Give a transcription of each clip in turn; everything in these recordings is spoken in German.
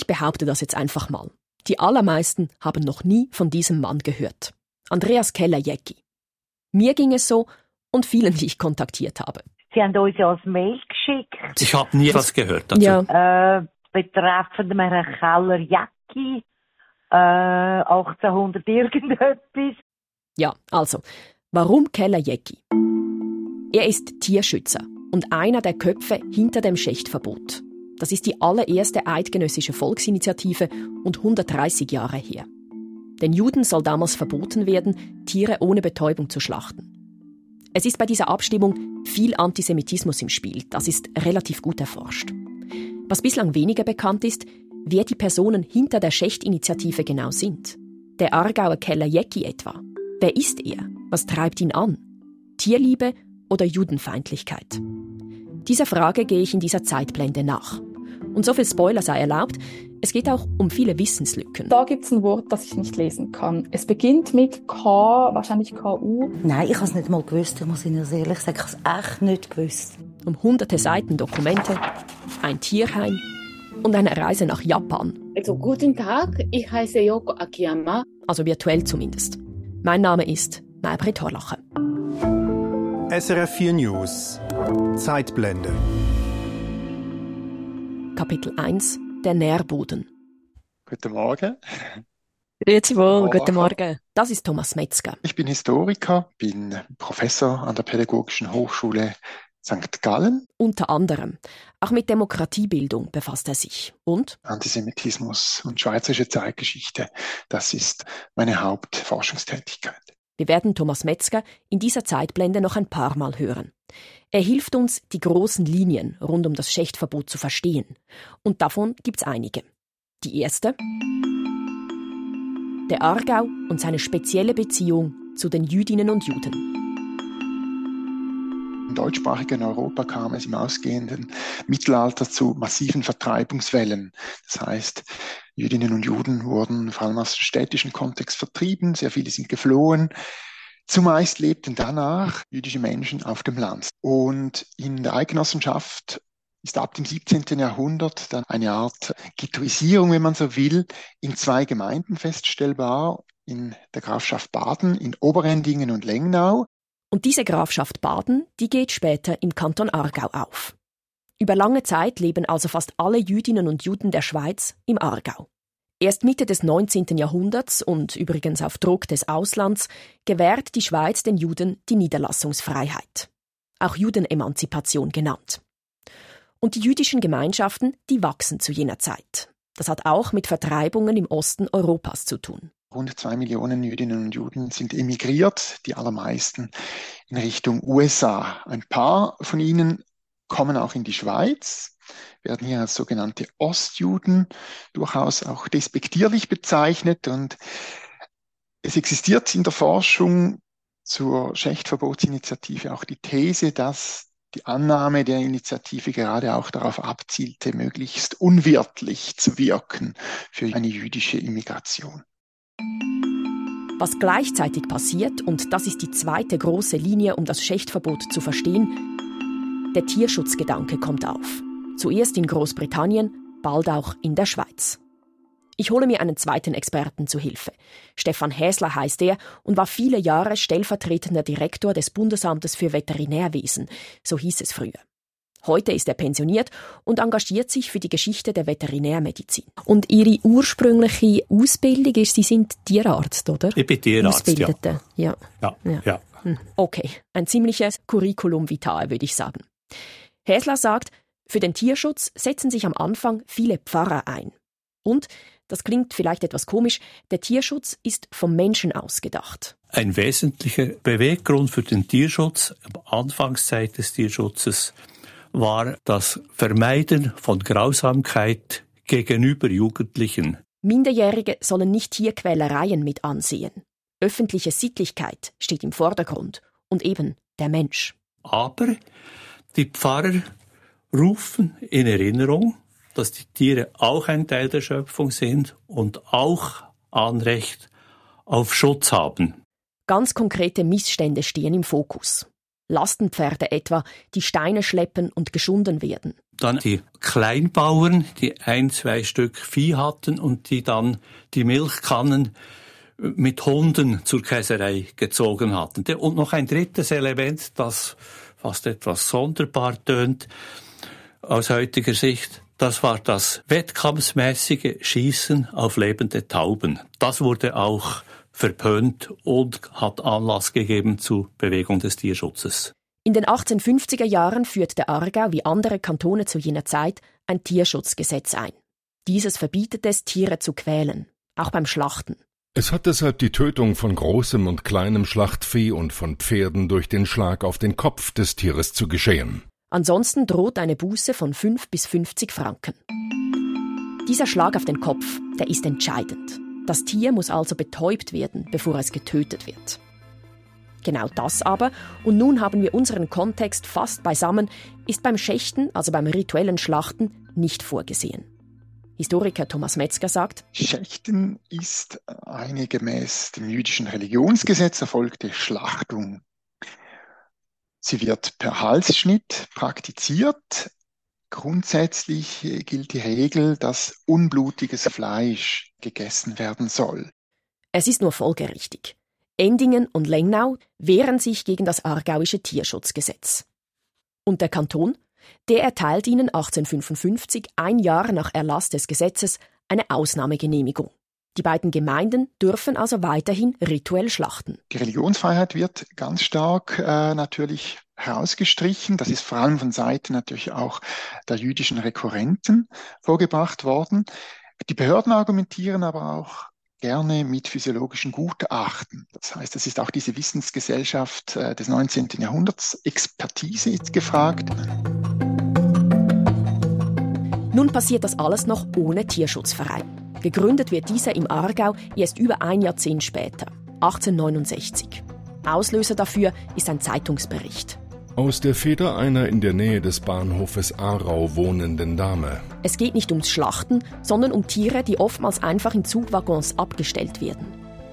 Ich behaupte das jetzt einfach mal. Die allermeisten haben noch nie von diesem Mann gehört. Andreas Keller-Jäcki. Mir ging es so und vielen, die ich kontaktiert habe. Sie haben uns ja ein Mail geschickt. Ich habe nie was gehört dazu. Ja. Äh, betreffend Herrn Keller-Jäcki. Äh, 1800 irgendetwas. Ja, also, warum Keller-Jäcki? Er ist Tierschützer und einer der Köpfe hinter dem Schächtverbot. Das ist die allererste eidgenössische Volksinitiative und 130 Jahre her. Den Juden soll damals verboten werden, Tiere ohne Betäubung zu schlachten. Es ist bei dieser Abstimmung viel Antisemitismus im Spiel. Das ist relativ gut erforscht. Was bislang weniger bekannt ist, wer die Personen hinter der Schächtinitiative genau sind. Der Aargauer Keller Jäcki etwa. Wer ist er? Was treibt ihn an? Tierliebe oder Judenfeindlichkeit? Dieser Frage gehe ich in dieser Zeitblende nach. Und so viel Spoiler sei erlaubt, es geht auch um viele Wissenslücken. Da gibt es ein Wort, das ich nicht lesen kann. Es beginnt mit K, wahrscheinlich KU. Nein, ich habe es nicht mal gewusst. Ich muss Ihnen ehrlich sagen, ich habe es echt nicht gewusst. Um hunderte Seiten Dokumente, ein Tierheim und eine Reise nach Japan. Also guten Tag, ich heiße Yoko Akiyama. Also virtuell zumindest. Mein Name ist Maybrit Horlacher. SRF 4 News. Zeitblende. Kapitel 1 Der Nährboden. Guten Morgen. Grüezi wohl, Morgen. guten Morgen. Das ist Thomas Metzger. Ich bin Historiker, bin Professor an der Pädagogischen Hochschule St. Gallen. Unter anderem. Auch mit Demokratiebildung befasst er sich. Und Antisemitismus und schweizerische Zeitgeschichte, das ist meine Hauptforschungstätigkeit. Wir werden Thomas Metzger in dieser Zeitblende noch ein paar Mal hören. Er hilft uns, die großen Linien rund um das Schächtverbot zu verstehen. Und davon gibt's einige. Die erste. Der Aargau und seine spezielle Beziehung zu den Jüdinnen und Juden. Im deutschsprachigen Europa kam es im ausgehenden Mittelalter zu massiven Vertreibungswellen. Das heißt, Jüdinnen und Juden wurden vor allem aus dem städtischen Kontext vertrieben, sehr viele sind geflohen. Zumeist lebten danach jüdische Menschen auf dem Land. Und in der Eidgenossenschaft ist ab dem 17. Jahrhundert dann eine Art Ghettoisierung, wenn man so will, in zwei Gemeinden feststellbar, in der Grafschaft Baden, in Oberendingen und Lengnau. Und diese Grafschaft Baden, die geht später im Kanton Aargau auf. Über lange Zeit leben also fast alle Jüdinnen und Juden der Schweiz im Aargau. Erst Mitte des 19. Jahrhunderts und übrigens auf Druck des Auslands gewährt die Schweiz den Juden die Niederlassungsfreiheit. Auch Judenemanzipation genannt. Und die jüdischen Gemeinschaften, die wachsen zu jener Zeit. Das hat auch mit Vertreibungen im Osten Europas zu tun. Rund zwei Millionen Jüdinnen und Juden sind emigriert, die allermeisten in Richtung USA. Ein paar von ihnen kommen auch in die Schweiz, werden hier als sogenannte Ostjuden durchaus auch despektierlich bezeichnet. Und es existiert in der Forschung zur Schächtverbotsinitiative auch die These, dass die Annahme der Initiative gerade auch darauf abzielte, möglichst unwirtlich zu wirken für eine jüdische Immigration. Was gleichzeitig passiert, und das ist die zweite große Linie, um das Schächtverbot zu verstehen, der Tierschutzgedanke kommt auf. Zuerst in Großbritannien, bald auch in der Schweiz. Ich hole mir einen zweiten Experten zu Hilfe. Stefan Häsler heißt er und war viele Jahre stellvertretender Direktor des Bundesamtes für Veterinärwesen, so hieß es früher. Heute ist er pensioniert und engagiert sich für die Geschichte der Veterinärmedizin. Und Ihre ursprüngliche Ausbildung ist, Sie sind Tierarzt, oder? Ich bin Tierarzt, ja. Ausbildete. ja. Ja, Ja. ja. Hm, Okay, ein ziemliches Curriculum vitae, würde ich sagen. Häsler sagt, für den Tierschutz setzen sich am Anfang viele Pfarrer ein. Und, das klingt vielleicht etwas komisch, der Tierschutz ist vom Menschen ausgedacht. Ein wesentlicher Beweggrund für den Tierschutz, am Anfangszeit des Tierschutzes, war das Vermeiden von Grausamkeit gegenüber Jugendlichen. Minderjährige sollen nicht Tierquälereien mit ansehen. Öffentliche Sittlichkeit steht im Vordergrund und eben der Mensch. Aber die Pfarrer rufen in Erinnerung, dass die Tiere auch ein Teil der Schöpfung sind und auch Anrecht auf Schutz haben. Ganz konkrete Missstände stehen im Fokus. Lastenpferde etwa, die Steine schleppen und geschunden werden. dann die Kleinbauern, die ein, zwei Stück Vieh hatten und die dann die Milchkannen mit Hunden zur Käserei gezogen hatten. Und noch ein drittes Element, das fast etwas sonderbar tönt aus heutiger Sicht, das war das wettkampfsmäßige Schießen auf lebende Tauben. Das wurde auch verpönt und hat Anlass gegeben zu Bewegung des Tierschutzes. In den 1850er Jahren führt der Aargau wie andere Kantone zu jener Zeit ein Tierschutzgesetz ein. Dieses verbietet es, Tiere zu quälen, auch beim Schlachten. Es hat deshalb die Tötung von großem und kleinem Schlachtvieh und von Pferden durch den Schlag auf den Kopf des Tieres zu geschehen. Ansonsten droht eine Buße von 5 bis 50 Franken. Dieser Schlag auf den Kopf, der ist entscheidend. Das Tier muss also betäubt werden, bevor es getötet wird. Genau das aber, und nun haben wir unseren Kontext fast beisammen, ist beim Schächten, also beim rituellen Schlachten, nicht vorgesehen. Historiker Thomas Metzger sagt, Schächten ist eine gemäß dem jüdischen Religionsgesetz erfolgte Schlachtung. Sie wird per Halsschnitt praktiziert. Grundsätzlich gilt die Regel, dass unblutiges Fleisch gegessen werden soll. Es ist nur folgerichtig. Endingen und Lengnau wehren sich gegen das aargauische Tierschutzgesetz. Und der Kanton? Der erteilt ihnen 1855, ein Jahr nach Erlass des Gesetzes, eine Ausnahmegenehmigung. Die beiden Gemeinden dürfen also weiterhin rituell schlachten. Die Religionsfreiheit wird ganz stark äh, natürlich herausgestrichen. Das ist vor allem von Seiten natürlich auch der jüdischen Rekurrenten vorgebracht worden. Die Behörden argumentieren aber auch gerne mit physiologischen Gutachten. Das heißt, es ist auch diese Wissensgesellschaft äh, des 19. Jahrhunderts, Expertise gefragt. Nun passiert das alles noch ohne Tierschutzverein. Gegründet wird dieser im Aargau erst über ein Jahrzehnt später, 1869. Auslöser dafür ist ein Zeitungsbericht. Aus der Feder einer in der Nähe des Bahnhofes Aarau wohnenden Dame. Es geht nicht ums Schlachten, sondern um Tiere, die oftmals einfach in Zugwaggons abgestellt werden.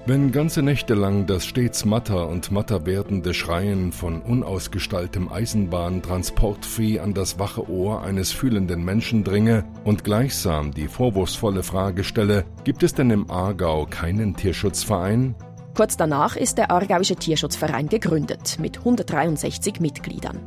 Wenn ganze Nächte lang das stets matter und matter werdende Schreien von unausgestaltem Eisenbahntransportvieh an das wache Ohr eines fühlenden Menschen dringe und gleichsam die vorwurfsvolle Frage stelle, gibt es denn im Aargau keinen Tierschutzverein? Kurz danach ist der Aargauische Tierschutzverein gegründet mit 163 Mitgliedern.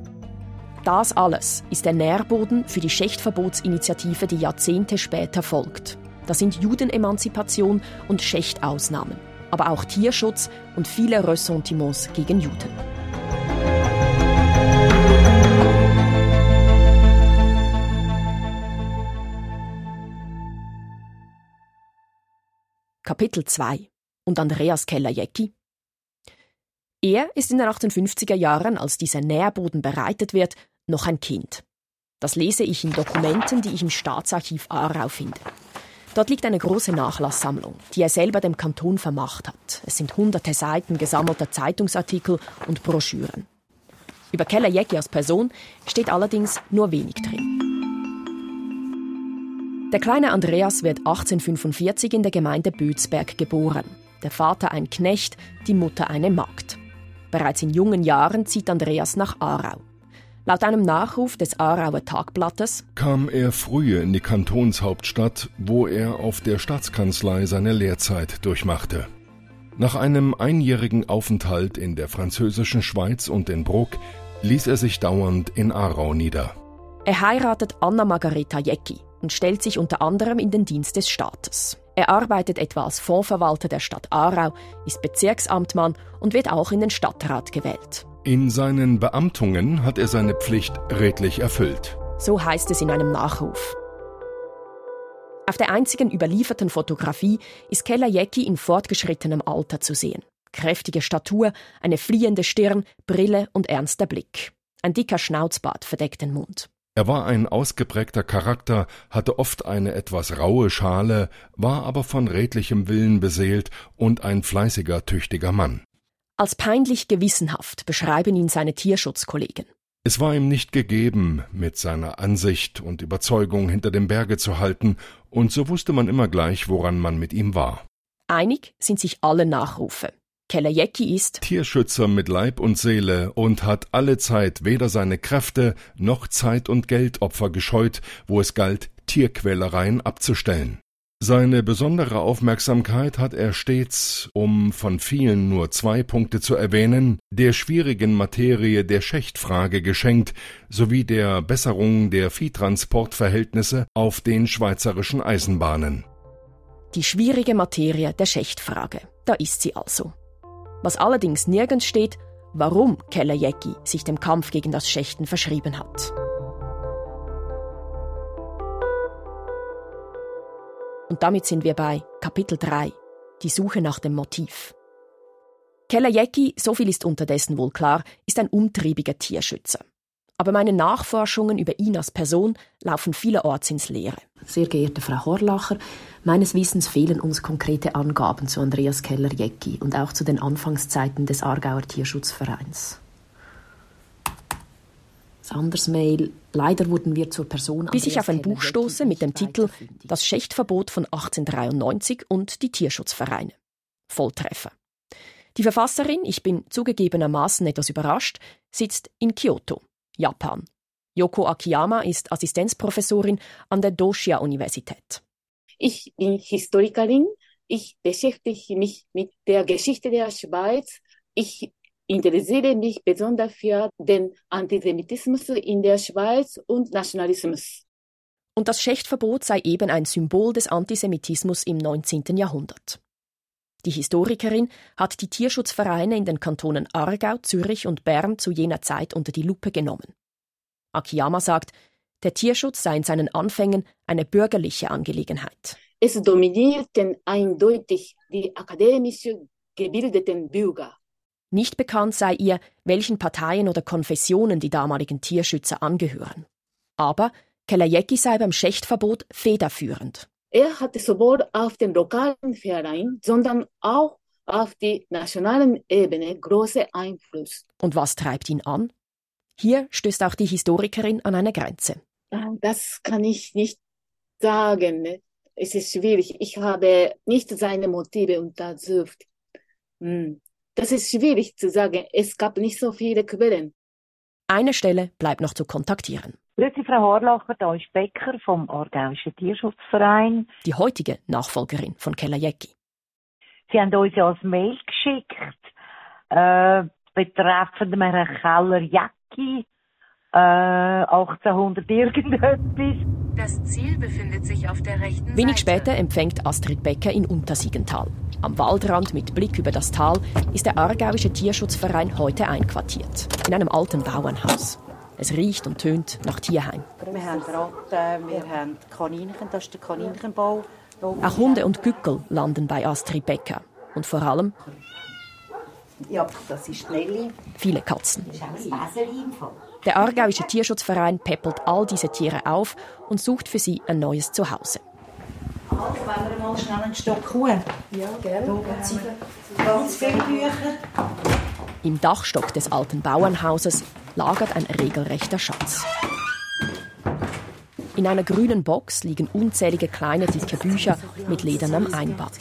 Das alles ist der Nährboden für die Schächtverbotsinitiative, die Jahrzehnte später folgt. Das sind Judenemanzipation und Schächtausnahmen aber auch Tierschutz und viele Ressentiments gegen Juden. Kapitel 2 und Andreas Keller-Jecki. Er ist in den 1850er Jahren, als dieser Nährboden bereitet wird, noch ein Kind. Das lese ich in Dokumenten, die ich im Staatsarchiv Aarau finde. Dort liegt eine große Nachlasssammlung, die er selber dem Kanton vermacht hat. Es sind hunderte Seiten gesammelter Zeitungsartikel und Broschüren. Über Keller Jäcki als Person steht allerdings nur wenig drin. Der kleine Andreas wird 1845 in der Gemeinde Bötsberg geboren. Der Vater ein Knecht, die Mutter eine Magd. Bereits in jungen Jahren zieht Andreas nach Aarau. Laut einem Nachruf des Aarauer Tagblattes kam er früher in die Kantonshauptstadt, wo er auf der Staatskanzlei seine Lehrzeit durchmachte. Nach einem einjährigen Aufenthalt in der französischen Schweiz und in Bruck ließ er sich dauernd in Aarau nieder. Er heiratet Anna Margareta Jecki und stellt sich unter anderem in den Dienst des Staates. Er arbeitet etwa als Fondsverwalter der Stadt Aarau, ist Bezirksamtmann und wird auch in den Stadtrat gewählt. In seinen Beamtungen hat er seine Pflicht redlich erfüllt. So heißt es in einem Nachruf. Auf der einzigen überlieferten Fotografie ist Keller Jecki in fortgeschrittenem Alter zu sehen. Kräftige Statur, eine fliehende Stirn, Brille und ernster Blick. Ein dicker Schnauzbart verdeckt den Mund. Er war ein ausgeprägter Charakter, hatte oft eine etwas raue Schale, war aber von redlichem Willen beseelt und ein fleißiger, tüchtiger Mann. Als peinlich gewissenhaft beschreiben ihn seine Tierschutzkollegen. Es war ihm nicht gegeben, mit seiner Ansicht und Überzeugung hinter dem Berge zu halten, und so wusste man immer gleich, woran man mit ihm war. Einig sind sich alle Nachrufe. Kellerjecki ist Tierschützer mit Leib und Seele und hat alle Zeit weder seine Kräfte noch Zeit und Geldopfer gescheut, wo es galt, Tierquälereien abzustellen. Seine besondere Aufmerksamkeit hat er stets, um von vielen nur zwei Punkte zu erwähnen, der schwierigen Materie der Schächtfrage geschenkt, sowie der Besserung der Viehtransportverhältnisse auf den schweizerischen Eisenbahnen. Die schwierige Materie der Schächtfrage, da ist sie also. Was allerdings nirgends steht, warum Kellerjecki sich dem Kampf gegen das Schächten verschrieben hat. Und damit sind wir bei Kapitel 3, die Suche nach dem Motiv. Kellerjecki, so viel ist unterdessen wohl klar, ist ein umtriebiger Tierschützer. Aber meine Nachforschungen über ihn als Person laufen vielerorts ins Leere. Sehr geehrte Frau Horlacher, meines Wissens fehlen uns konkrete Angaben zu Andreas Keller-Jecki und auch zu den Anfangszeiten des Aargauer Tierschutzvereins. Sanders Mail. Leider wurden wir zur Person. Bis ich auf ein Buch stoße mit dem Titel Das Schächtverbot von 1893 und die Tierschutzvereine. Volltreffer. Die Verfasserin, ich bin zugegebenermaßen etwas überrascht, sitzt in Kyoto, Japan. Yoko Akiyama ist Assistenzprofessorin an der Doshia-Universität. Ich bin Historikerin. Ich beschäftige mich mit der Geschichte der Schweiz. Ich interessiere mich besonders für den Antisemitismus in der Schweiz und Nationalismus. Und das Schächtverbot sei eben ein Symbol des Antisemitismus im 19. Jahrhundert. Die Historikerin hat die Tierschutzvereine in den Kantonen Aargau, Zürich und Bern zu jener Zeit unter die Lupe genommen. Akiyama sagt, der Tierschutz sei in seinen Anfängen eine bürgerliche Angelegenheit. Es dominierten eindeutig die akademisch gebildeten Bürger. Nicht bekannt sei ihr, welchen Parteien oder Konfessionen die damaligen Tierschützer angehören. Aber Kellerjecki sei beim Schächtverbot federführend. Er hatte sowohl auf den lokalen Verein, sondern auch auf die nationalen Ebene großen Einfluss. Und was treibt ihn an? Hier stößt auch die Historikerin an eine Grenze. Ah, das kann ich nicht sagen. Es ist schwierig. Ich habe nicht seine Motive untersucht. Hm. Das ist schwierig zu sagen. Es gab nicht so viele Quellen. Eine Stelle bleibt noch zu kontaktieren. Grüezi, Frau Horlacher, da ist Becker vom Aargauischen Tierschutzverein. Die heutige Nachfolgerin von Kellerjecki. Sie haben uns ja als Mail geschickt, äh, betreffend Herrn Keller-Jecki, äh, 1800 irgendetwas. Das Ziel befindet sich auf der rechten Wenig Seite. später empfängt Astrid Becker in Untersiegenthal. Am Waldrand mit Blick über das Tal ist der Aargauische Tierschutzverein heute einquartiert. In einem alten Bauernhaus. Es riecht und tönt nach Tierheim. Wir haben Ratten, wir haben Kaninchen, das ist der Kaninchenbau. Auch Hunde und Gückel landen bei Astrid Becker. Und vor allem Ja, das ist Nelly. viele Katzen. Der Aargauische Tierschutzverein peppelt all diese Tiere auf und sucht für sie ein neues Zuhause. Also, wenn wir mal schnell einen Stock holen. Ja, gerne. Ganz viele Bücher. Im Dachstock des alten Bauernhauses lagert ein regelrechter Schatz. In einer grünen Box liegen unzählige kleine dicke Bücher mit ledernem Einband.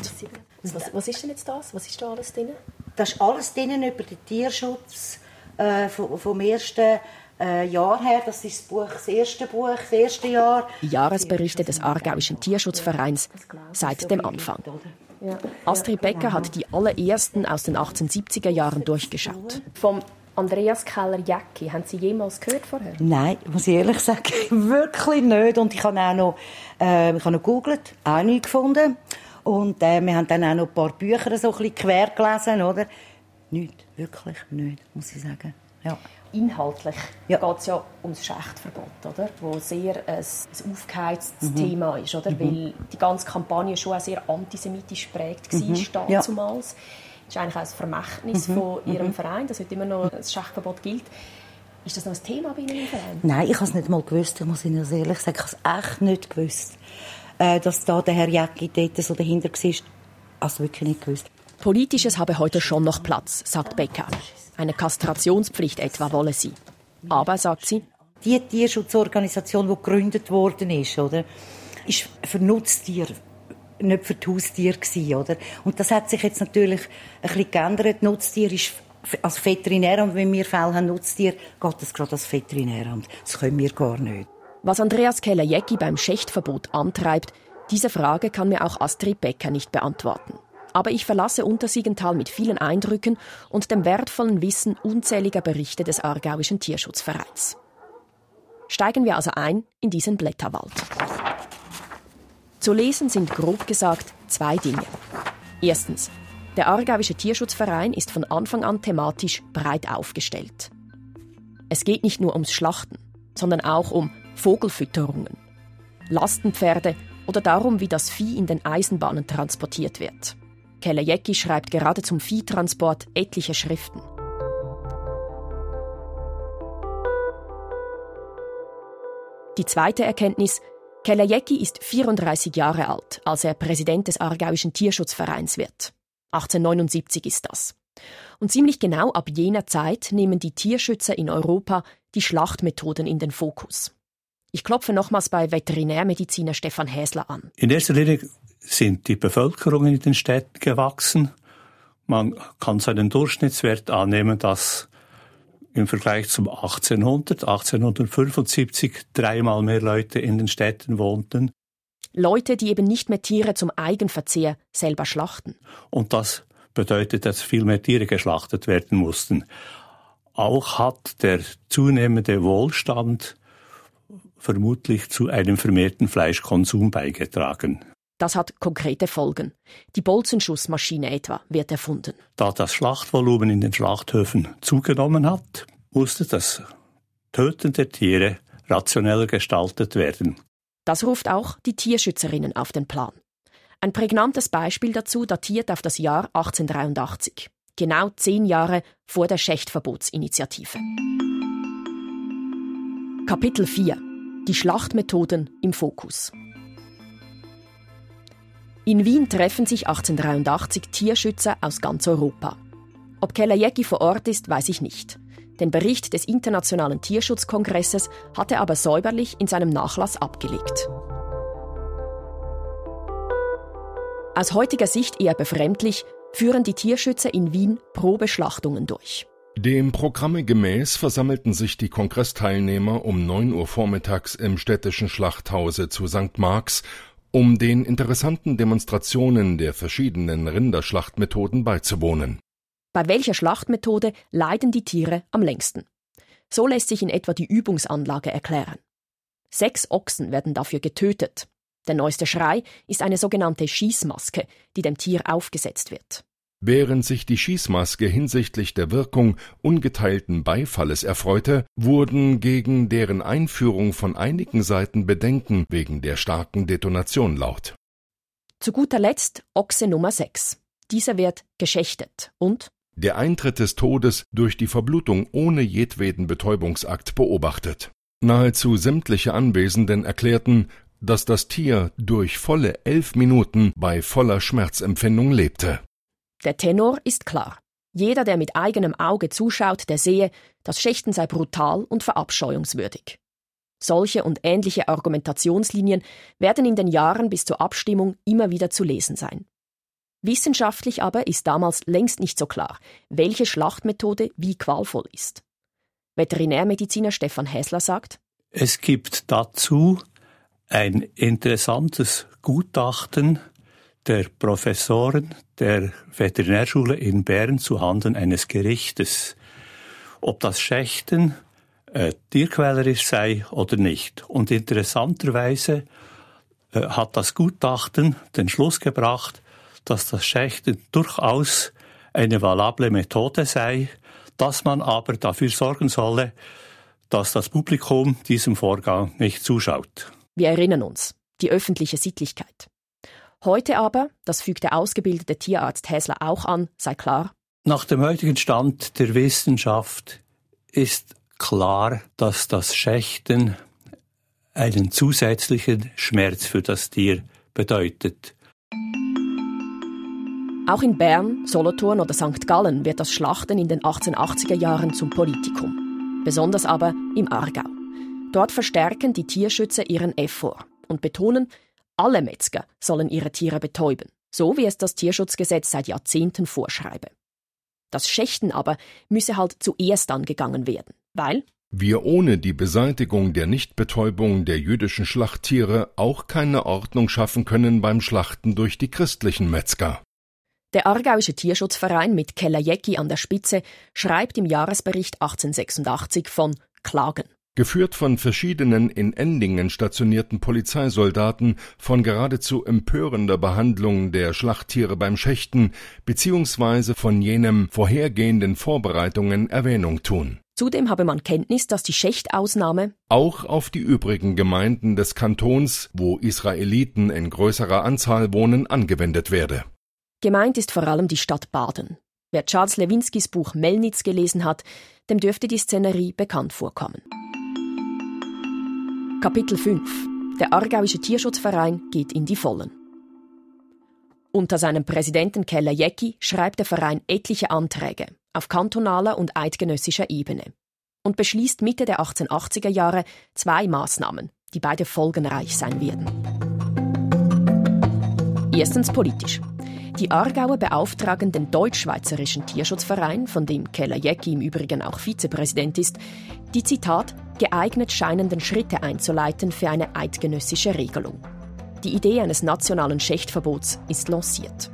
Was, was ist denn jetzt das? Was ist da alles drin? Das ist alles drinnen über den Tierschutz äh, vom, vom ersten äh, Jahr her. Das ist das, Buch, das erste Buch, das erste Jahr. Die Jahresberichte des Aargauischen Tierschutzvereins seit dem Anfang. Astrid Becker hat die allerersten aus den 1870er Jahren durchgeschaut. Vom Andreas Keller-Jecki. Haben Sie jemals gehört vorher? Nein, muss ich ehrlich sagen, wirklich nicht. Und ich habe auch noch, äh, ich habe noch gegoogelt, auch nichts gefunden. Und äh, wir haben dann auch noch ein paar Bücher so ein bisschen quer gelesen, oder? Nicht, wirklich nicht, muss ich sagen. Ja. Inhaltlich Ja. geht es ja ums Schächtverbot, oder? wo sehr ein, ein aufgeheiztes Mhm. Thema ist, oder? weil die ganze Kampagne schon auch sehr antisemitisch geprägt war, Mhm. Ja. damals. Das ist eigentlich auch ein Vermächtnis Mhm. von Ihrem Mhm. Verein, dass heute immer noch das Schächtverbot gilt. Ist das noch ein Thema bei Ihnen im Verein? Nein, ich habe es nicht mal gewusst, ich muss Ihnen ehrlich sagen, ich habe es echt nicht gewusst, äh, dass da der Herr Jäcki dort so dahinter war. Also wirklich nicht gewusst. Politisches habe heute schon noch Platz, sagt Becker. Eine Kastrationspflicht etwa wolle sie. Aber, sagt sie, Die Tierschutzorganisation, die gegründet worden ist, oder, ist für Nutztiere nicht für die Haustiere gewesen, oder? Und das hat sich jetzt natürlich ein bisschen geändert. Nutztier ist als Veterinär und wenn wir Fälle haben Nutztier, geht das gerade als Veterinäramt. Das können wir gar nicht. Was Andreas Keller-Jecki beim Schächtverbot antreibt, diese Frage kann mir auch Astrid Becker nicht beantworten. Aber ich verlasse Untersiegenthal mit vielen Eindrücken und dem wertvollen Wissen unzähliger Berichte des Aargauischen Tierschutzvereins. Steigen wir also ein in diesen Blätterwald. Zu lesen sind grob gesagt zwei Dinge. Erstens, der Aargauische Tierschutzverein ist von Anfang an thematisch breit aufgestellt. Es geht nicht nur ums Schlachten, sondern auch um Vogelfütterungen, Lastenpferde oder darum, wie das Vieh in den Eisenbahnen transportiert wird. Kelejecki schreibt gerade zum Viehtransport etliche Schriften. Die zweite Erkenntnis, Kelejecki ist 34 Jahre alt, als er Präsident des Aargauischen Tierschutzvereins wird. 1879 ist das. Und ziemlich genau ab jener Zeit nehmen die Tierschützer in Europa die Schlachtmethoden in den Fokus. Ich klopfe nochmals bei Veterinärmediziner Stefan Häsler an. In erster Linie sind die Bevölkerungen in den Städten gewachsen. Man kann seinen Durchschnittswert annehmen, dass im Vergleich zum 1800, 1875 dreimal mehr Leute in den Städten wohnten. Leute, die eben nicht mehr Tiere zum Eigenverzehr selber schlachten. Und das bedeutet, dass viel mehr Tiere geschlachtet werden mussten. Auch hat der zunehmende Wohlstand vermutlich zu einem vermehrten Fleischkonsum beigetragen. Das hat konkrete Folgen. Die Bolzenschussmaschine etwa wird erfunden. Da das Schlachtvolumen in den Schlachthöfen zugenommen hat, musste das Töten der Tiere rationeller gestaltet werden. Das ruft auch die Tierschützerinnen auf den Plan. Ein prägnantes Beispiel dazu datiert auf das Jahr 1883, genau zehn Jahre vor der Schächtverbotsinitiative. Kapitel 4 Die Schlachtmethoden im Fokus. In Wien treffen sich 1883 Tierschützer aus ganz Europa. Ob Kelajecki vor Ort ist, weiß ich nicht. Den Bericht des Internationalen Tierschutzkongresses hat er aber säuberlich in seinem Nachlass abgelegt. Aus heutiger Sicht eher befremdlich führen die Tierschützer in Wien Probeschlachtungen durch. Dem Programme gemäß versammelten sich die Kongressteilnehmer um 9 Uhr vormittags im städtischen Schlachthause zu St. Marks, um den interessanten Demonstrationen der verschiedenen Rinderschlachtmethoden beizuwohnen. Bei welcher Schlachtmethode leiden die Tiere am längsten? So lässt sich in etwa die Übungsanlage erklären. Sechs Ochsen werden dafür getötet. Der neueste Schrei ist eine sogenannte Schießmaske, die dem Tier aufgesetzt wird. Während sich die Schießmaske hinsichtlich der Wirkung ungeteilten Beifalles erfreute, wurden gegen deren Einführung von einigen Seiten Bedenken wegen der starken Detonation laut. Zu guter Letzt Ochse Nummer 6. Dieser wird geschächtet und der Eintritt des Todes durch die Verblutung ohne jedweden Betäubungsakt beobachtet. Nahezu sämtliche Anwesenden erklärten, dass das Tier durch volle elf Minuten bei voller Schmerzempfindung lebte. Der Tenor ist klar. Jeder, der mit eigenem Auge zuschaut, der sehe, das Schächten sei brutal und verabscheuungswürdig. Solche und ähnliche Argumentationslinien werden in den Jahren bis zur Abstimmung immer wieder zu lesen sein. Wissenschaftlich aber ist damals längst nicht so klar, welche Schlachtmethode wie qualvoll ist. Veterinärmediziner Stefan Häsler sagt, es gibt dazu ein interessantes Gutachten der Professoren der Veterinärschule in Bern zuhanden eines Gerichtes, ob das Schächten äh, tierquälerisch sei oder nicht. Und interessanterweise äh, hat das Gutachten den Schluss gebracht, dass das Schächten durchaus eine valable Methode sei, dass man aber dafür sorgen solle, dass das Publikum diesem Vorgang nicht zuschaut. Wir erinnern uns, die öffentliche Sittlichkeit. Heute aber, das fügt der ausgebildete Tierarzt Häsler auch an, sei klar. Nach dem heutigen Stand der Wissenschaft ist klar, dass das Schächten einen zusätzlichen Schmerz für das Tier bedeutet. Auch in Bern, Solothurn oder St. Gallen wird das Schlachten in den 1880er Jahren zum Politikum. Besonders aber im Aargau. Dort verstärken die Tierschützer ihren Effort und betonen, Alle Metzger sollen ihre Tiere betäuben, so wie es das Tierschutzgesetz seit Jahrzehnten vorschreibe. Das Schächten aber müsse halt zuerst angegangen werden, weil wir ohne die Beseitigung der Nichtbetäubung der jüdischen Schlachttiere auch keine Ordnung schaffen können beim Schlachten durch die christlichen Metzger. Der Aargauische Tierschutzverein mit Keller Jecki an der Spitze schreibt im Jahresbericht 1886 von Klagen. Geführt von verschiedenen in Endingen stationierten Polizeisoldaten von geradezu empörender Behandlung der Schlachttiere beim Schächten beziehungsweise von jenem vorhergehenden Vorbereitungen Erwähnung tun. Zudem habe man Kenntnis, dass die Schächtausnahme auch auf die übrigen Gemeinden des Kantons, wo Israeliten in größerer Anzahl wohnen, angewendet werde. Gemeint ist vor allem die Stadt Baden. Wer Charles Lewinskis Buch Melnitz gelesen hat, dem dürfte die Szenerie bekannt vorkommen. Kapitel 5 Der Aargauische Tierschutzverein geht in die Vollen. Unter seinem Präsidenten Keller Jecki schreibt der Verein etliche Anträge, auf kantonaler und eidgenössischer Ebene und beschließt Mitte der 1880er Jahre zwei Maßnahmen, die beide folgenreich sein werden. Erstens politisch. Die Aargauer beauftragen den Deutschschweizerischen Tierschutzverein, von dem Keller Jecki im Übrigen auch Vizepräsident ist, die Zitat geeignet scheinenden Schritte einzuleiten für eine eidgenössische Regelung. Die Idee eines nationalen Schächtverbots ist lanciert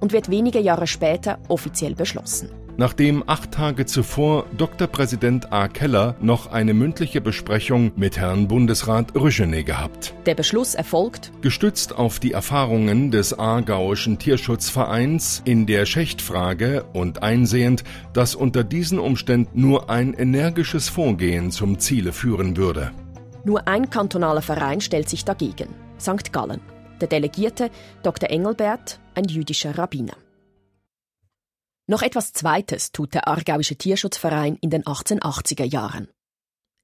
und wird wenige Jahre später offiziell beschlossen nachdem acht Tage zuvor Dr. Präsident A. Keller noch eine mündliche Besprechung mit Herrn Bundesrat Rüschene gehabt. Der Beschluss erfolgt gestützt auf die Erfahrungen des Aargauischen Tierschutzvereins in der Schächtfrage und einsehend, dass unter diesen Umständen nur ein energisches Vorgehen zum Ziele führen würde. Nur ein kantonaler Verein stellt sich dagegen, St. Gallen. Der Delegierte Dr. Engelbert, ein jüdischer Rabbiner. Noch etwas Zweites tut der Aargauische Tierschutzverein in den 1880er Jahren.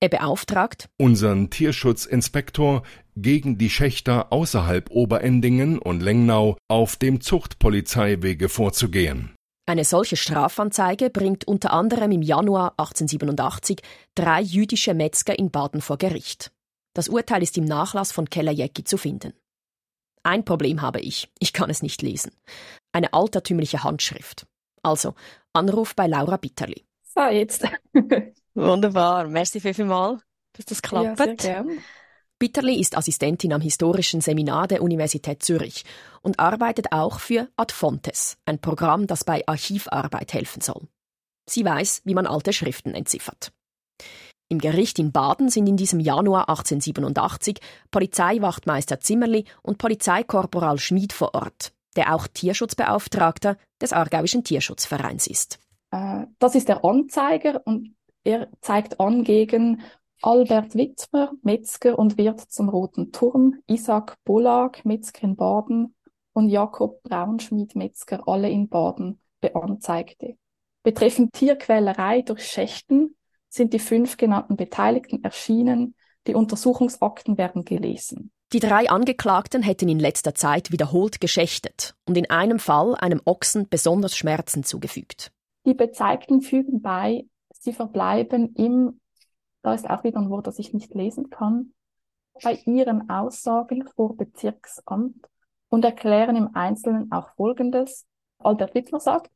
Er beauftragt unseren Tierschutzinspektor gegen die Schächter außerhalb Oberendingen und Lengnau auf dem Zuchtpolizeiwege vorzugehen. Eine solche Strafanzeige bringt unter anderem im Januar 1887 drei jüdische Metzger in Baden vor Gericht. Das Urteil ist im Nachlass von Keller Jecki zu finden. Ein Problem habe ich, ich kann es nicht lesen. Eine altertümliche Handschrift. Also, Anruf bei Laura Bitterli. So, jetzt. Wunderbar. Merci vielmals, dass das klappt. Ja, sehr gern. Bitterli ist Assistentin am Historischen Seminar der Universität Zürich und arbeitet auch für Adfontes, ein Programm, das bei Archivarbeit helfen soll. Sie weiß, wie man alte Schriften entziffert. Im Gericht in Baden sind in diesem Januar 1887 Polizeiwachtmeister Zimmerli und Polizeikorporal Schmid vor Ort, der auch Tierschutzbeauftragter des Aargauischen Tierschutzvereins ist. Äh, das ist der Anzeiger und er zeigt an gegen Albert Wittmer, Metzger und Wirt zum Roten Turm, Isaac Bollag, Metzger in Baden und Jakob Braunschmied, Metzger, alle in Baden, beanzeigte. Betreffend Tierquälerei durch Schächten sind die fünf genannten Beteiligten erschienen, die Untersuchungsakten werden gelesen. Die drei Angeklagten hätten in letzter Zeit wiederholt geschächtet und in einem Fall einem Ochsen besonders Schmerzen zugefügt. Die Bezeigten fügen bei, sie verbleiben im, da ist auch wieder ein Wort, das ich nicht lesen kann, bei ihren Aussagen vor Bezirksamt und erklären im Einzelnen auch Folgendes. Albert Wittmer sagt,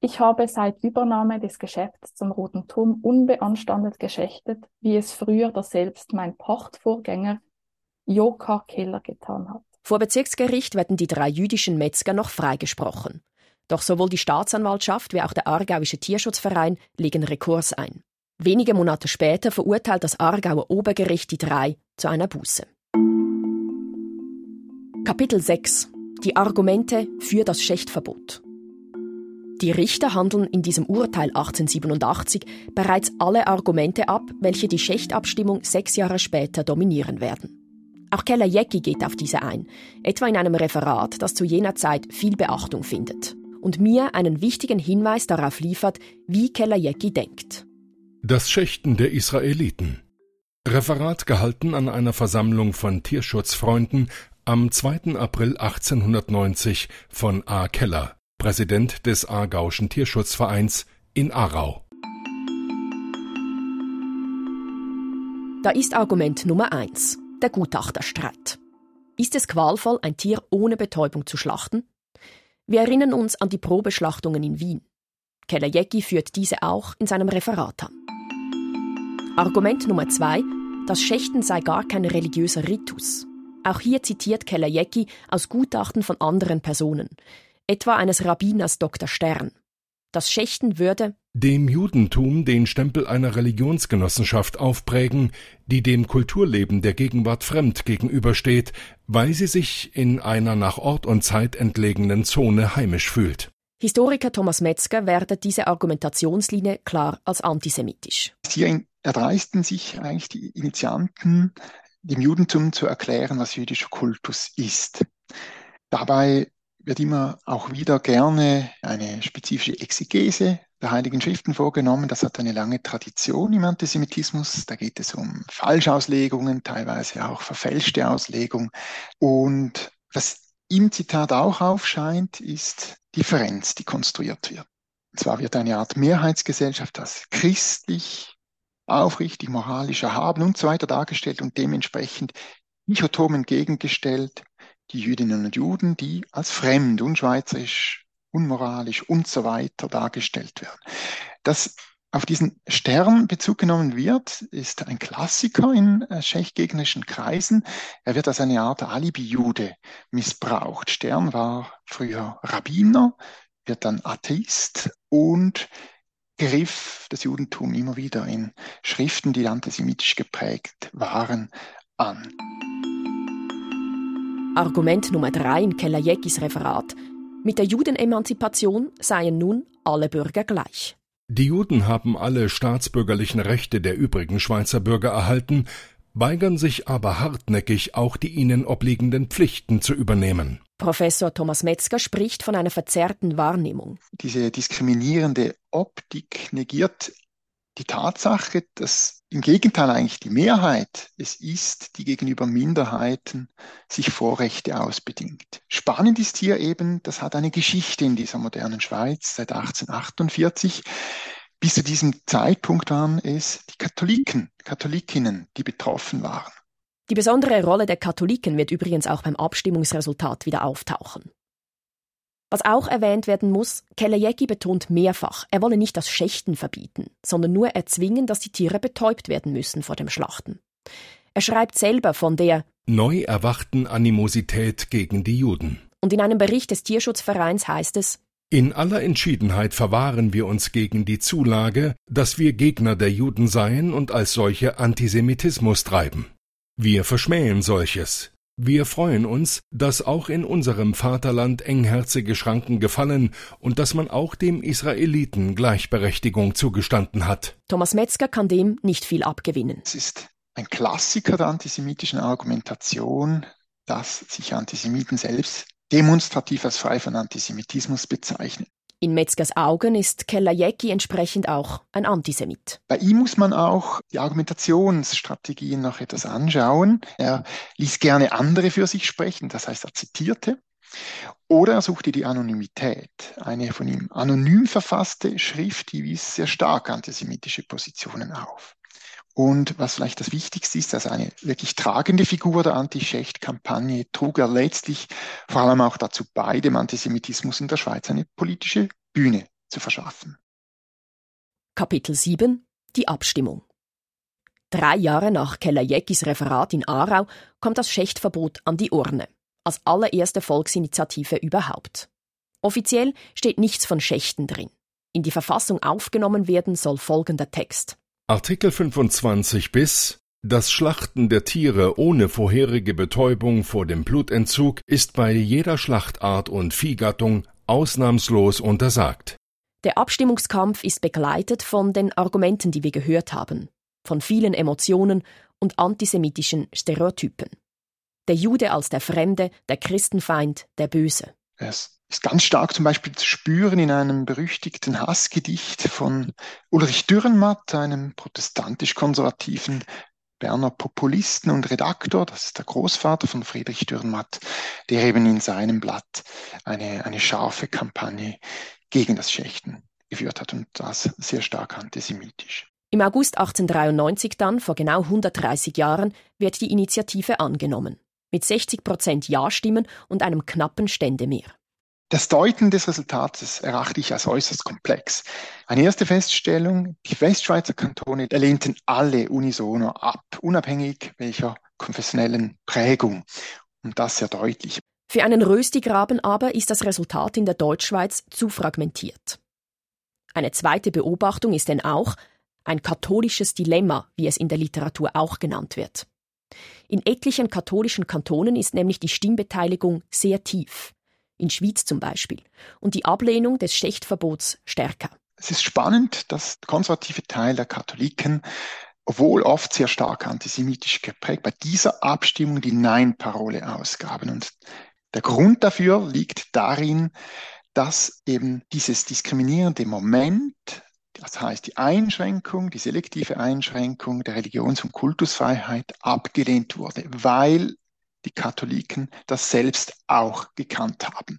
ich habe seit Übernahme des Geschäfts zum Roten Turm unbeanstandet geschächtet, wie es früher daselbst mein Pachtvorgänger Joka Keller getan hat. Vor Bezirksgericht werden die drei jüdischen Metzger noch freigesprochen. Doch sowohl die Staatsanwaltschaft wie auch der Aargauische Tierschutzverein legen Rekurs ein. Wenige Monate später verurteilt das Aargauer Obergericht die drei zu einer Buße. Kapitel 6 Die Argumente für das Schächtverbot. Die Richter handeln in diesem Urteil 1887 bereits alle Argumente ab, welche die Schächtabstimmung sechs Jahre später dominieren werden. Auch Keller Jecki geht auf diese ein, etwa in einem Referat, das zu jener Zeit viel Beachtung findet und mir einen wichtigen Hinweis darauf liefert, wie Keller Jecki denkt. Das Schächten der Israeliten. Referat gehalten an einer Versammlung von Tierschutzfreunden am 2. April 1890 von A. Keller, Präsident des Aargauischen Tierschutzvereins in Aarau. Da ist Argument Nummer eins der Gutachterstreit. Ist es qualvoll, ein Tier ohne Betäubung zu schlachten? Wir erinnern uns an die Probeschlachtungen in Wien. Keller Jecki führt diese auch in seinem Referat an. Argument Nummer zwei: Das Schächten sei gar kein religiöser Ritus. Auch hier zitiert Keller Jecki aus Gutachten von anderen Personen, etwa eines Rabbiners Dr. Stern. Das Schächten würde dem Judentum den Stempel einer Religionsgenossenschaft aufprägen, die dem Kulturleben der Gegenwart fremd gegenübersteht, weil sie sich in einer nach Ort und Zeit entlegenen Zone heimisch fühlt. Historiker Thomas Metzger wertet diese Argumentationslinie klar als antisemitisch. Hier erdreisten sich eigentlich die Initianten, dem Judentum zu erklären, was jüdischer Kultus ist. Dabei wird immer auch wieder gerne eine spezifische Exegese der Heiligen Schriften vorgenommen. Das hat eine lange Tradition im Antisemitismus. Da geht es um Falschauslegungen, teilweise auch verfälschte Auslegungen. Und was im Zitat auch aufscheint, ist Differenz, die konstruiert wird. Und zwar wird eine Art Mehrheitsgesellschaft als christlich, aufrichtig, moralisch erhaben und so weiter dargestellt und dementsprechend dichotom entgegengestellt die Jüdinnen und Juden, die als fremd, unschweizerisch, unmoralisch und so weiter dargestellt werden. Dass auf diesen Stern Bezug genommen wird, ist ein Klassiker in äh, tschechgegnerischen Kreisen. Er wird als eine Art Alibi-Jude missbraucht. Stern war früher Rabbiner, wird dann Atheist und griff das Judentum immer wieder in Schriften, die antisemitisch geprägt waren, an. Argument Nummer drei in Kellerjekis Referat. Mit der Judenemanzipation seien nun alle Bürger gleich. Die Juden haben alle staatsbürgerlichen Rechte der übrigen Schweizer Bürger erhalten, weigern sich aber hartnäckig, auch die ihnen obliegenden Pflichten zu übernehmen. Professor Thomas Metzger spricht von einer verzerrten Wahrnehmung. Diese diskriminierende Optik negiert die Tatsache, dass im Gegenteil eigentlich die Mehrheit es ist, die gegenüber Minderheiten sich Vorrechte ausbedingt. Spannend ist hier eben, das hat eine Geschichte in dieser modernen Schweiz seit 1848. Bis zu diesem Zeitpunkt waren es die Katholiken, Katholikinnen, die betroffen waren. Die besondere Rolle der Katholiken wird übrigens auch beim Abstimmungsresultat wieder auftauchen. Was auch erwähnt werden muss, Kelejecki betont mehrfach, er wolle nicht das Schächten verbieten, sondern nur erzwingen, dass die Tiere betäubt werden müssen vor dem Schlachten. Er schreibt selber von der neu erwachten Animosität gegen die Juden. Und in einem Bericht des Tierschutzvereins heißt es, in aller Entschiedenheit verwahren wir uns gegen die Zulage, dass wir Gegner der Juden seien und als solche Antisemitismus treiben. Wir verschmähen solches. Wir freuen uns, dass auch in unserem Vaterland engherzige Schranken gefallen und dass man auch dem Israeliten Gleichberechtigung zugestanden hat. Thomas Metzger kann dem nicht viel abgewinnen. Es ist ein Klassiker der antisemitischen Argumentation, dass sich Antisemiten selbst demonstrativ als frei von Antisemitismus bezeichnen. In Metzgers Augen ist Kellerjecki entsprechend auch ein Antisemit. Bei ihm muss man auch die Argumentationsstrategien noch etwas anschauen. Er ließ gerne andere für sich sprechen, das heißt, er zitierte. Oder er suchte die Anonymität. Eine von ihm anonym verfasste Schrift, die wies sehr stark antisemitische Positionen auf. Und was vielleicht das Wichtigste ist, als eine wirklich tragende Figur der Anti-Schecht-Kampagne trug er letztlich vor allem auch dazu bei, dem Antisemitismus in der Schweiz eine politische Bühne zu verschaffen. Kapitel 7 Die Abstimmung Drei Jahre nach Keller-Jeckis Referat in Aarau kommt das Schächtverbot an die Urne, als allererste Volksinitiative überhaupt. Offiziell steht nichts von Schächten drin. In die Verfassung aufgenommen werden soll folgender Text. Artikel 25 bis das Schlachten der Tiere ohne vorherige Betäubung vor dem Blutentzug ist bei jeder Schlachtart und Viehgattung ausnahmslos untersagt. Der Abstimmungskampf ist begleitet von den Argumenten, die wir gehört haben, von vielen Emotionen und antisemitischen Stereotypen. Der Jude als der Fremde, der Christenfeind, der Böse. Es ist ganz stark zum Beispiel zu spüren in einem berüchtigten Hassgedicht von Ulrich Dürrenmatt, einem protestantisch-konservativen Berner Populisten und Redaktor, das ist der Großvater von Friedrich Dürrenmatt, der eben in seinem Blatt eine, eine scharfe Kampagne gegen das Schächten geführt hat und das sehr stark antisemitisch. Im August 1893 dann, vor genau 130 Jahren, wird die Initiative angenommen. mit 60 Prozent Ja-Stimmen und einem knappen Ständemehr. Das Deuten des Resultates erachte ich als äußerst komplex. Eine erste Feststellung, die Westschweizer Kantone lehnten alle unisono ab, unabhängig welcher konfessionellen Prägung. Und das sehr deutlich. Für einen Röstigraben aber ist das Resultat in der Deutschschweiz zu fragmentiert. Eine zweite Beobachtung ist denn auch ein katholisches Dilemma, wie es in der Literatur auch genannt wird. In etlichen katholischen Kantonen ist nämlich die Stimmbeteiligung sehr tief in Schwyz zum Beispiel, und die Ablehnung des Schechtverbots stärker. Es ist spannend, dass der konservative Teil der Katholiken, obwohl oft sehr stark antisemitisch geprägt, bei dieser Abstimmung die Nein-Parole ausgaben. Und der Grund dafür liegt darin, dass eben dieses diskriminierende Moment, das heißt die Einschränkung, die selektive Einschränkung der Religions- und Kultusfreiheit abgelehnt wurde, weil die Katholiken das selbst auch gekannt haben.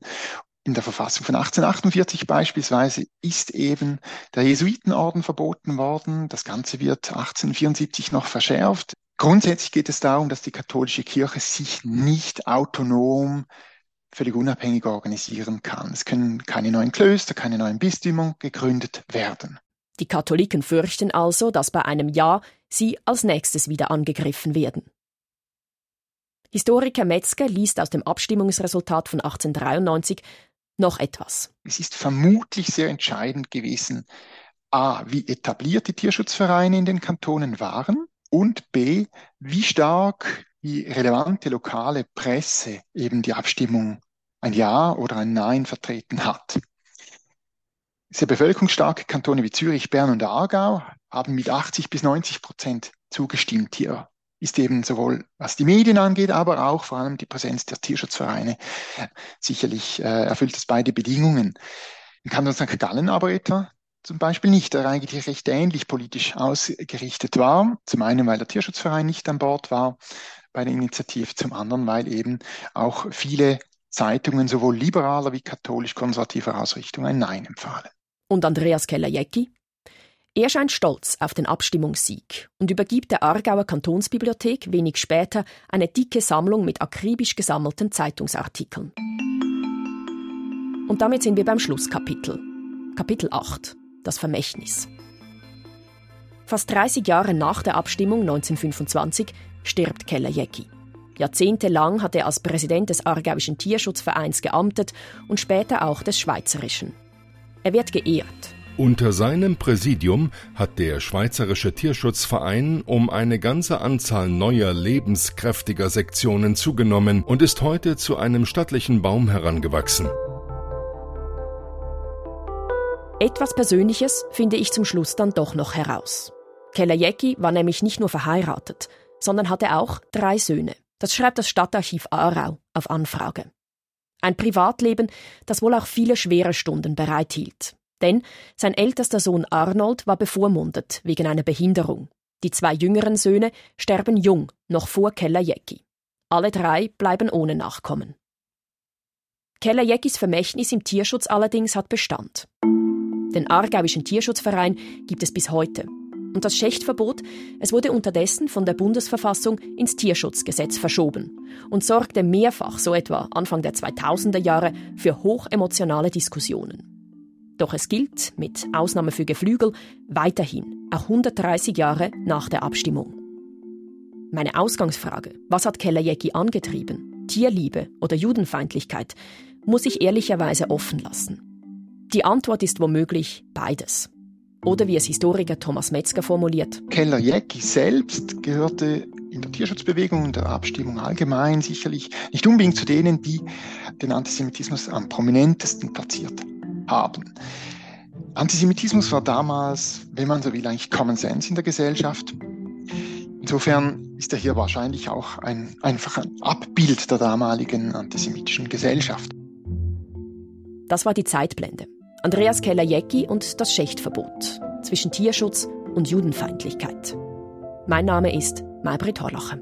In der Verfassung von 1848 beispielsweise ist eben der Jesuitenorden verboten worden. Das Ganze wird 1874 noch verschärft. Grundsätzlich geht es darum, dass die katholische Kirche sich nicht autonom völlig unabhängig organisieren kann. Es können keine neuen Klöster, keine neuen Bistümer gegründet werden. Die Katholiken fürchten also, dass bei einem Ja sie als nächstes wieder angegriffen werden. Historiker Metzger liest aus dem Abstimmungsresultat von 1893 noch etwas. Es ist vermutlich sehr entscheidend gewesen, a, wie etabliert die Tierschutzvereine in den Kantonen waren und b, wie stark die relevante lokale Presse eben die Abstimmung ein Ja oder ein Nein vertreten hat. Sehr bevölkerungsstarke Kantone wie Zürich, Bern und Aargau haben mit 80 bis 90 Prozent zugestimmt, hier ist eben sowohl was die Medien angeht, aber auch vor allem die Präsenz der Tierschutzvereine sicherlich äh, erfüllt es beide Bedingungen. Im Kanton St. Gallen aber etwa zum Beispiel nicht, der eigentlich recht ähnlich politisch ausgerichtet war. Zum einen, weil der Tierschutzverein nicht an Bord war bei der Initiative, zum anderen, weil eben auch viele Zeitungen sowohl liberaler wie katholisch-konservativer Ausrichtung ein Nein empfahlen. Und Andreas Keller-Jecki? Er scheint stolz auf den Abstimmungssieg und übergibt der Aargauer Kantonsbibliothek wenig später eine dicke Sammlung mit akribisch gesammelten Zeitungsartikeln. Und damit sind wir beim Schlusskapitel. Kapitel 8. Das Vermächtnis. Fast 30 Jahre nach der Abstimmung 1925 stirbt Keller Jecki. Jahrzehntelang hat er als Präsident des Aargauischen Tierschutzvereins geamtet und später auch des Schweizerischen. Er wird geehrt unter seinem Präsidium hat der Schweizerische Tierschutzverein um eine ganze Anzahl neuer lebenskräftiger Sektionen zugenommen und ist heute zu einem stattlichen Baum herangewachsen. Etwas Persönliches finde ich zum Schluss dann doch noch heraus. Keller Jecki war nämlich nicht nur verheiratet, sondern hatte auch drei Söhne. Das schreibt das Stadtarchiv Aarau auf Anfrage. Ein Privatleben, das wohl auch viele schwere Stunden bereithielt. Denn sein ältester Sohn Arnold war bevormundet wegen einer Behinderung. Die zwei jüngeren Söhne sterben jung, noch vor Keller Jecki. Alle drei bleiben ohne Nachkommen. Keller Jeckis Vermächtnis im Tierschutz allerdings hat Bestand. Den Aargauischen Tierschutzverein gibt es bis heute. Und das Schächtverbot, es wurde unterdessen von der Bundesverfassung ins Tierschutzgesetz verschoben und sorgte mehrfach, so etwa Anfang der 2000er Jahre, für hochemotionale Diskussionen. Doch es gilt, mit Ausnahme für Geflügel, weiterhin, auch 130 Jahre nach der Abstimmung. Meine Ausgangsfrage, was hat Kellerjecki angetrieben? Tierliebe oder Judenfeindlichkeit, muss ich ehrlicherweise offen lassen. Die Antwort ist womöglich beides. Oder wie es Historiker Thomas Metzger formuliert. Keller-Jecki selbst gehörte in der Tierschutzbewegung und der Abstimmung allgemein sicherlich nicht unbedingt zu denen, die den Antisemitismus am prominentesten platziert haben. Antisemitismus war damals, wenn man so will, eigentlich Common Sense in der Gesellschaft. Insofern ist er hier wahrscheinlich auch ein, einfach ein Abbild der damaligen antisemitischen Gesellschaft. Das war die Zeitblende. Andreas Keller-Jecki und das Schächtverbot zwischen Tierschutz und Judenfeindlichkeit. Mein Name ist Maybrit Horlacher.